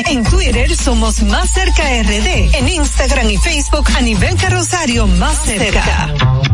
En Twitter somos Más Cerca RD. En Instagram y Facebook a nivel carrosario Más Cerca.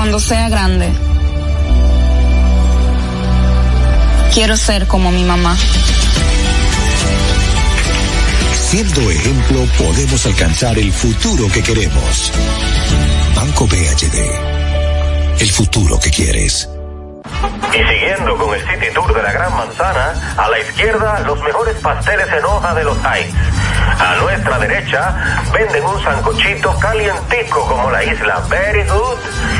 Cuando sea grande, quiero ser como mi mamá. Siendo ejemplo, podemos alcanzar el futuro que queremos. Banco BHD. El futuro que quieres. Y siguiendo con el City Tour de la Gran Manzana, a la izquierda los mejores pasteles en hoja de los Heights. A nuestra derecha venden un sancochito calientico como la isla Very Good.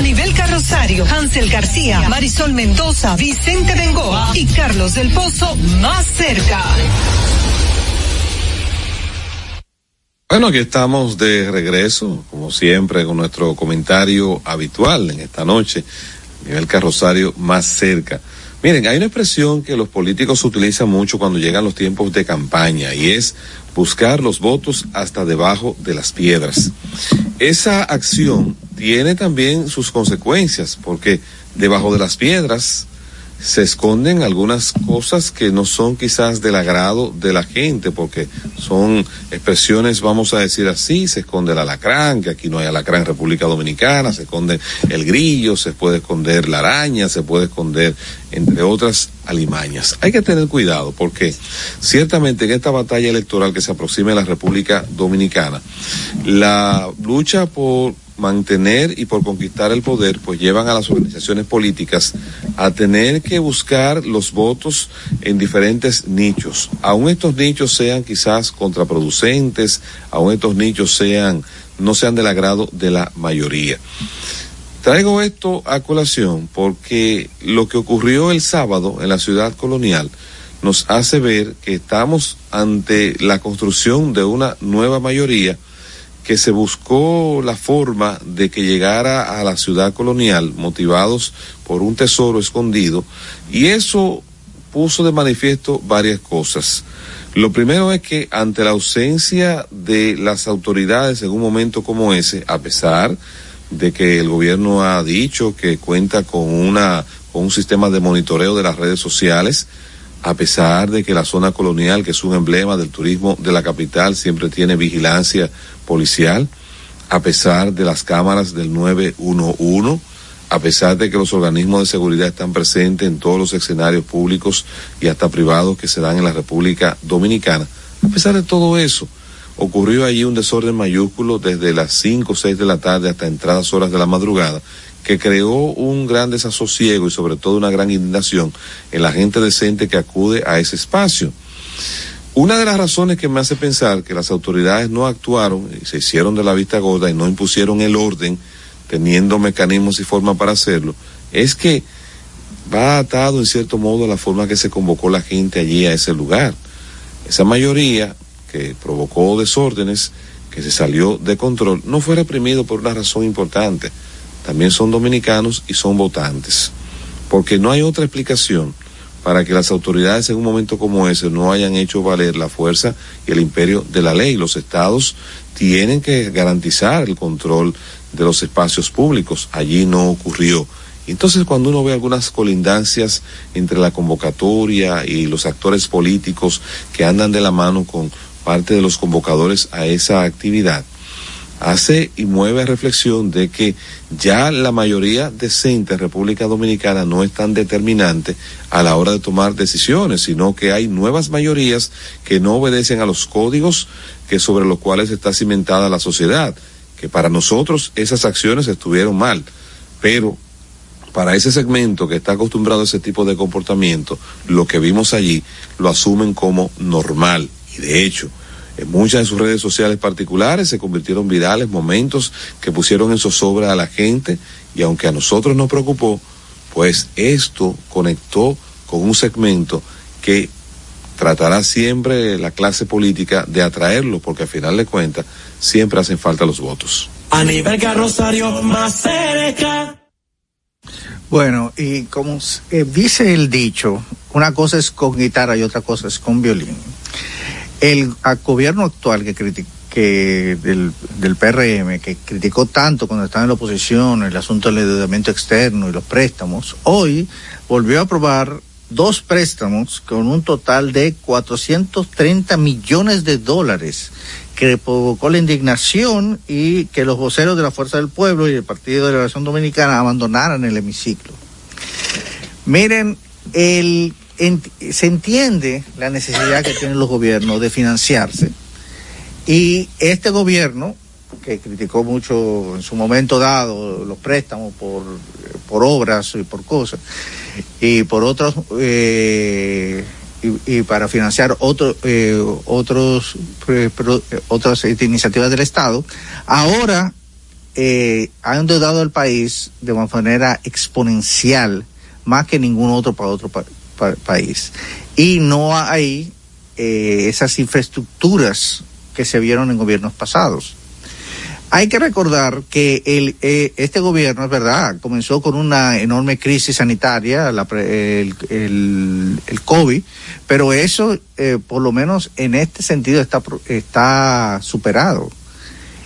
Anibel Carrosario, Hansel García, Marisol Mendoza, Vicente Bengoa y Carlos del Pozo más cerca. Bueno, aquí estamos de regreso, como siempre, con nuestro comentario habitual en esta noche. Anibel Carrosario más cerca. Miren, hay una expresión que los políticos utilizan mucho cuando llegan los tiempos de campaña y es buscar los votos hasta debajo de las piedras. Esa acción tiene también sus consecuencias porque debajo de las piedras se esconden algunas cosas que no son quizás del agrado de la gente, porque son expresiones, vamos a decir así, se esconde el alacrán, que aquí no hay alacrán en República Dominicana, se esconde el grillo, se puede esconder la araña, se puede esconder, entre otras, alimañas. Hay que tener cuidado, porque ciertamente en esta batalla electoral que se aproxima en la República Dominicana, la lucha por mantener y por conquistar el poder, pues llevan a las organizaciones políticas a tener que buscar los votos en diferentes nichos. Aun estos nichos sean quizás contraproducentes, aun estos nichos sean, no sean del agrado de la mayoría. Traigo esto a colación porque lo que ocurrió el sábado en la ciudad colonial nos hace ver que estamos ante la construcción de una nueva mayoría que se buscó la forma de que llegara a la ciudad colonial motivados por un tesoro escondido y eso puso de manifiesto varias cosas. Lo primero es que ante la ausencia de las autoridades en un momento como ese, a pesar de que el gobierno ha dicho que cuenta con una con un sistema de monitoreo de las redes sociales, a pesar de que la zona colonial, que es un emblema del turismo de la capital, siempre tiene vigilancia policial, a pesar de las cámaras del 911, a pesar de que los organismos de seguridad están presentes en todos los escenarios públicos y hasta privados que se dan en la República Dominicana. A pesar de todo eso, ocurrió allí un desorden mayúsculo desde las 5 o 6 de la tarde hasta entradas horas de la madrugada que creó un gran desasosiego y sobre todo una gran indignación en la gente decente que acude a ese espacio. Una de las razones que me hace pensar que las autoridades no actuaron y se hicieron de la vista gorda y no impusieron el orden, teniendo mecanismos y forma para hacerlo, es que va atado en cierto modo a la forma que se convocó la gente allí a ese lugar. Esa mayoría que provocó desórdenes, que se salió de control, no fue reprimido por una razón importante. También son dominicanos y son votantes. Porque no hay otra explicación para que las autoridades en un momento como ese no hayan hecho valer la fuerza y el imperio de la ley. Los estados tienen que garantizar el control de los espacios públicos. Allí no ocurrió. Entonces, cuando uno ve algunas colindancias entre la convocatoria y los actores políticos que andan de la mano con parte de los convocadores a esa actividad, hace y mueve a reflexión de que ya la mayoría decente en República Dominicana no es tan determinante a la hora de tomar decisiones, sino que hay nuevas mayorías que no obedecen a los códigos que sobre los cuales está cimentada la sociedad, que para nosotros esas acciones estuvieron mal, pero para ese segmento que está acostumbrado a ese tipo de comportamiento, lo que vimos allí lo asumen como normal. Y de hecho en muchas de sus redes sociales particulares se convirtieron virales momentos que pusieron en zozobra a la gente y aunque a nosotros nos preocupó, pues esto conectó con un segmento que tratará siempre la clase política de atraerlo porque al final de cuentas siempre hacen falta los votos. A nivel Rosario más cerca. Bueno, y como eh, dice el dicho, una cosa es con guitarra y otra cosa es con violín. El gobierno actual que que del, del PRM, que criticó tanto cuando estaba en la oposición el asunto del endeudamiento externo y los préstamos, hoy volvió a aprobar dos préstamos con un total de 430 millones de dólares que provocó la indignación y que los voceros de la Fuerza del Pueblo y el Partido de la Liberación Dominicana abandonaran el hemiciclo. Miren, el se entiende la necesidad que tienen los gobiernos de financiarse. Y este gobierno que criticó mucho en su momento dado los préstamos por, por obras y por cosas y por otros eh, y, para financiar otro, eh, otros otras iniciativas del Estado ahora eh, ha endeudado el país de una manera exponencial más que ningún otro para otro país. Y no hay eh, esas infraestructuras que se vieron en gobiernos pasados. Hay que recordar que el, eh, este gobierno, es verdad, comenzó con una enorme crisis sanitaria, la, el, el, COVID, pero eso, eh, por lo menos en este sentido, está, está superado.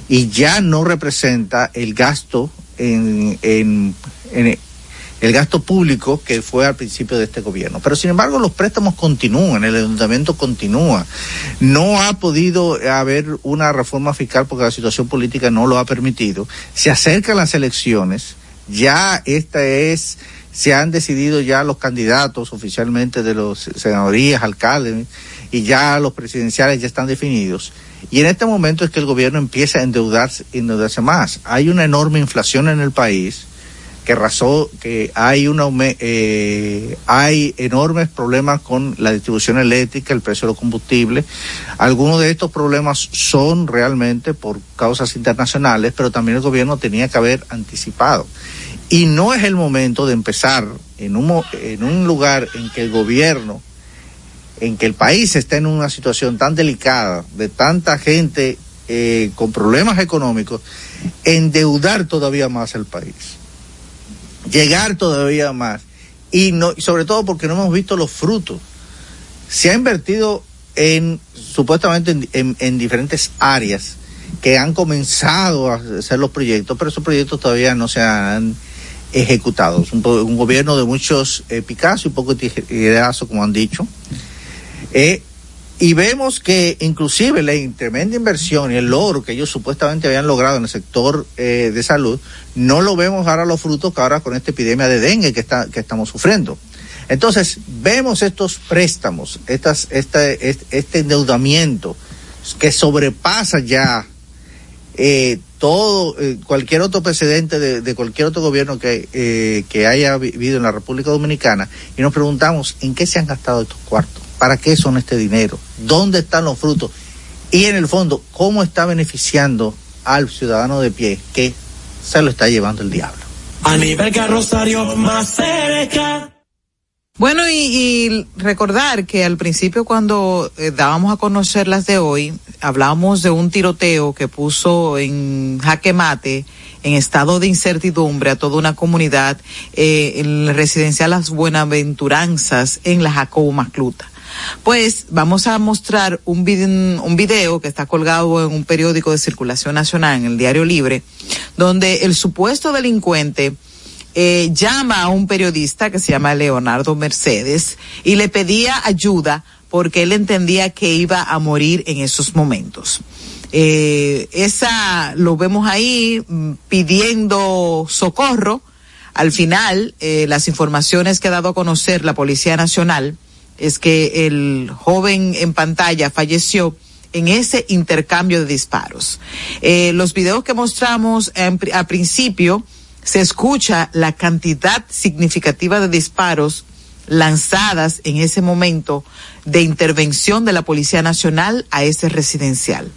Y ya no representa el gasto en, en el gasto público que fue al principio de este gobierno. Pero sin embargo los préstamos continúan, el endeudamiento continúa. No ha podido haber una reforma fiscal porque la situación política no lo ha permitido. Se acercan las elecciones, ya esta es, se han decidido ya los candidatos oficialmente de los senadorías, alcaldes, y ya los presidenciales ya están definidos. Y en este momento es que el gobierno empieza a endeudarse, endeudarse más. Hay una enorme inflación en el país que razó que hay una eh, hay enormes problemas con la distribución eléctrica, el precio de los combustibles. Algunos de estos problemas son realmente por causas internacionales, pero también el gobierno tenía que haber anticipado. Y no es el momento de empezar en un, en un lugar en que el gobierno, en que el país está en una situación tan delicada, de tanta gente eh, con problemas económicos, endeudar todavía más al país llegar todavía más. Y no, sobre todo porque no hemos visto los frutos. Se ha invertido en, supuestamente en, en, diferentes áreas que han comenzado a hacer los proyectos, pero esos proyectos todavía no se han ejecutado. un, un gobierno de muchos eh, y poco tijerazos, como han dicho. Eh, y vemos que inclusive la tremenda inversión y el logro que ellos supuestamente habían logrado en el sector eh, de salud, no lo vemos ahora los frutos que ahora con esta epidemia de dengue que, está, que estamos sufriendo. Entonces, vemos estos préstamos, estas, este, este endeudamiento que sobrepasa ya eh, todo, eh, cualquier otro precedente de, cualquier otro gobierno que, eh, que haya vivido en la República Dominicana y nos preguntamos en qué se han gastado estos cuartos. ¿Para qué son este dinero? ¿Dónde están los frutos? Y en el fondo, ¿cómo está beneficiando al ciudadano de pie que se lo está llevando el diablo? A nivel Rosario más cerca. Bueno, y, y, recordar que al principio cuando eh, dábamos a conocer las de hoy, hablábamos de un tiroteo que puso en jaque mate, en estado de incertidumbre a toda una comunidad, eh, en el residencial Las Buenaventuranzas en la Jacobo Macluta. Pues vamos a mostrar un video, que está colgado en un periódico de circulación nacional, en el Diario Libre, donde el supuesto delincuente eh, llama a un periodista que se llama Leonardo Mercedes y le pedía ayuda porque él entendía que iba a morir en esos momentos. Eh, esa lo vemos ahí mm, pidiendo socorro. Al final, eh, las informaciones que ha dado a conocer la Policía Nacional es que el joven en pantalla falleció en ese intercambio de disparos. Eh, los videos que mostramos a principio se escucha la cantidad significativa de disparos lanzadas en ese momento de intervención de la Policía Nacional a ese residencial.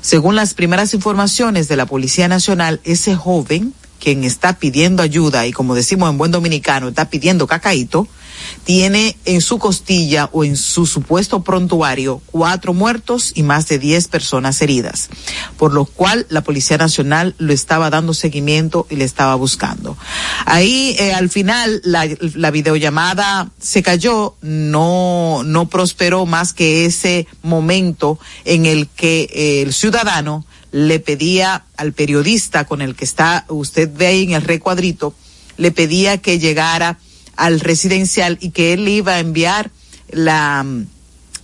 Según las primeras informaciones de la Policía Nacional, ese joven, quien está pidiendo ayuda y como decimos en buen dominicano, está pidiendo cacaíto, tiene en su costilla o en su supuesto prontuario cuatro muertos y más de diez personas heridas, por lo cual la Policía Nacional lo estaba dando seguimiento y le estaba buscando. Ahí eh, al final la, la videollamada se cayó, no, no prosperó más que ese momento en el que eh, el ciudadano le pedía al periodista con el que está, usted ve ahí en el recuadrito, le pedía que llegara al residencial y que él iba a enviar la,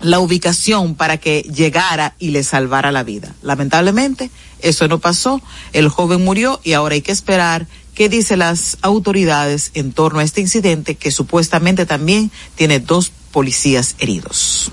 la ubicación para que llegara y le salvara la vida. Lamentablemente, eso no pasó, el joven murió y ahora hay que esperar qué dicen las autoridades en torno a este incidente que supuestamente también tiene dos policías heridos.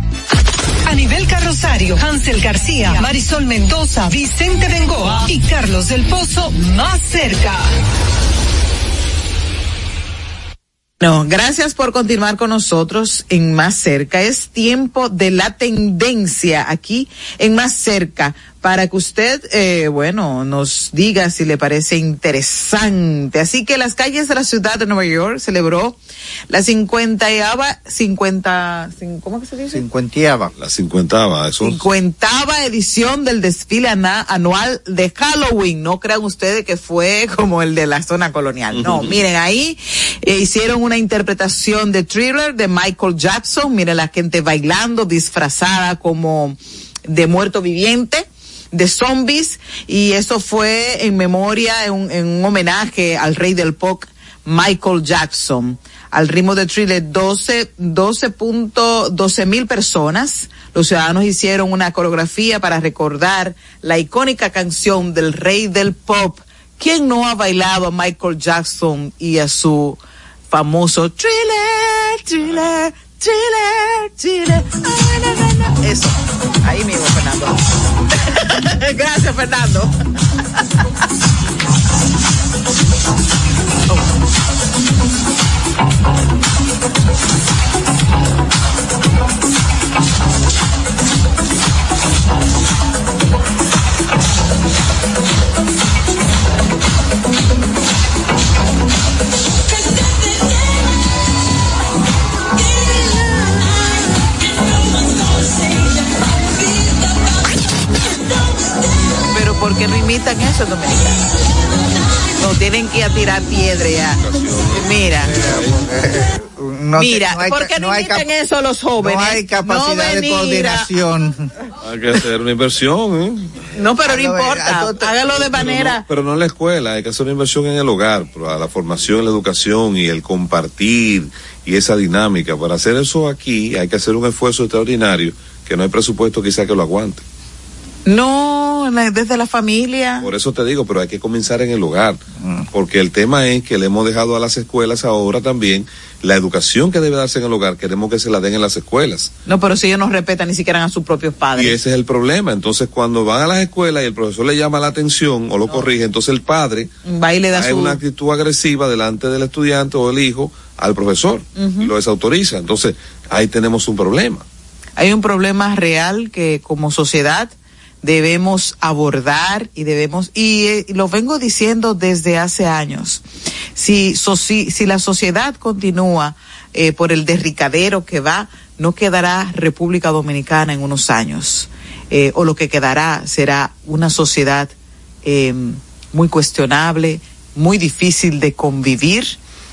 A nivel carrosario, Hansel García, Marisol Mendoza, Vicente Bengoa y Carlos del Pozo más cerca. No, gracias por continuar con nosotros en Más Cerca. Es tiempo de la tendencia aquí en Más Cerca para que usted, eh, bueno, nos diga si le parece interesante. Así que las calles de la ciudad de Nueva York celebró la cincuentaava, cincuenta, cin- ¿cómo que se dice? Cincuentiava. La cincuentava, eso. cincuentava edición del desfile anual de Halloween. No crean ustedes que fue como el de la zona colonial. No, miren, ahí eh, hicieron una interpretación de thriller de Michael Jackson. Miren la gente bailando, disfrazada como de muerto viviente de zombies y eso fue en memoria, en un, en homenaje al rey del pop, Michael Jackson. Al ritmo de thriller, 12, 12.12 mil personas. Los ciudadanos hicieron una coreografía para recordar la icónica canción del rey del pop ¿Quién no ha bailado a Michael Jackson y a su famoso thriller, thriller, thriller, thriller? Ah. Eso, ahí mismo, Fernando. Gracias, Fernando. Pero ¿por qué no imitan eso, dominicanos? No tienen que ir a tirar piedra ya. Mira. No te- Mira, no hay ¿por ca- qué no, hay eso los jóvenes? No hay capacidad No de coordinación. Hay que hacer una inversión, ¿eh? No, pero no Ah, no, importa. Hágalo de manera. Pero no en la escuela, hay que hacer una inversión en el hogar, para la formación, la educación y el compartir y esa dinámica. Para hacer eso aquí hay que hacer un esfuerzo extraordinario que no hay presupuesto quizá que lo aguante. No, desde la familia. Por eso te digo, pero hay que comenzar en el hogar, porque el tema es que le hemos dejado a las escuelas ahora también la educación que debe darse en el hogar, queremos que se la den en las escuelas. No, pero si ellos no respetan ni siquiera a sus propios padres. Y ese es el problema. Entonces, cuando van a las escuelas y el profesor le llama la atención o lo corrige, entonces el padre Va y le da hay su. una actitud agresiva delante del estudiante o el hijo al profesor y lo desautoriza. Entonces, ahí tenemos un problema. Hay un problema real que como sociedad debemos abordar y debemos, y, eh, lo vengo diciendo desde hace años, si, soci- si la sociedad continúa eh, por el derricadero que va, no quedará República Dominicana en unos años, Eh, o lo que quedará será una sociedad eh, muy cuestionable, muy difícil de convivir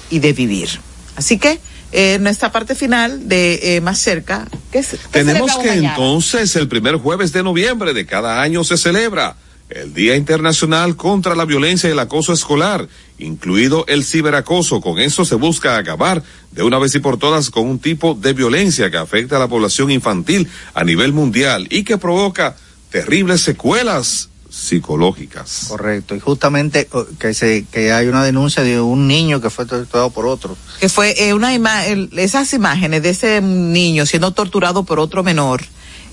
y de vivir. Así que, eh, en esta parte final de eh, más cerca, ¿qué, se- qué Tenemos que mañana? entonces el primer jueves de noviembre de cada año se celebra el Día Internacional contra la Violencia y el Acoso Escolar, incluido el ciberacoso. Con eso se busca acabar de una vez y por todas con un tipo de violencia que afecta a la población infantil a nivel mundial y que provoca terribles secuelas psicológicas. Correcto, y justamente oh, que se que hay una denuncia de un niño que fue torturado por otro. que fue eh, una ima- el- esas imágenes de ese niño siendo torturado por otro menor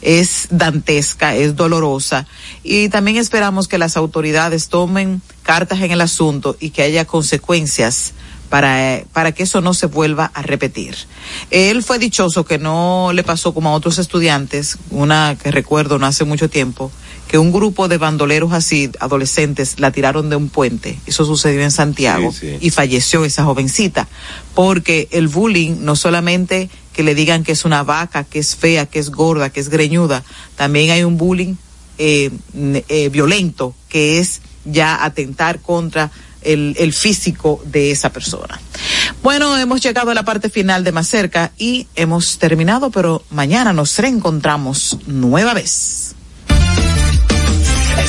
es dantesca, es dolorosa y también esperamos que las autoridades tomen cartas en el asunto y que haya consecuencias para, eh, para que eso no se vuelva a repetir. Él fue dichoso que no le pasó como a otros estudiantes, una que recuerdo no hace mucho tiempo, que un grupo de bandoleros así, adolescentes, la tiraron de un puente. Eso sucedió en Santiago Sí, sí. y falleció esa jovencita. Porque el bullying no solamente que le digan que es una vaca, que es fea, que es gorda, que es greñuda, también hay un bullying eh, eh, violento que es ya atentar contra el, el físico de esa persona. Bueno, hemos llegado a la parte final de más cerca y hemos terminado, pero mañana nos reencontramos nueva vez.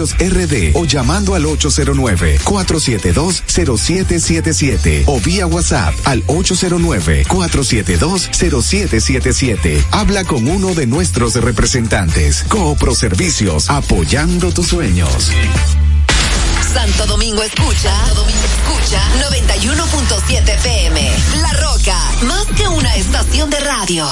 RD o llamando al 809-472-0777 o vía WhatsApp al 809-472-0777. Habla con uno de nuestros representantes. Coopro Servicios, apoyando tus sueños. Santo Domingo escucha, Santo Domingo escucha 91.7 PM. La Roca, más que una estación de radio.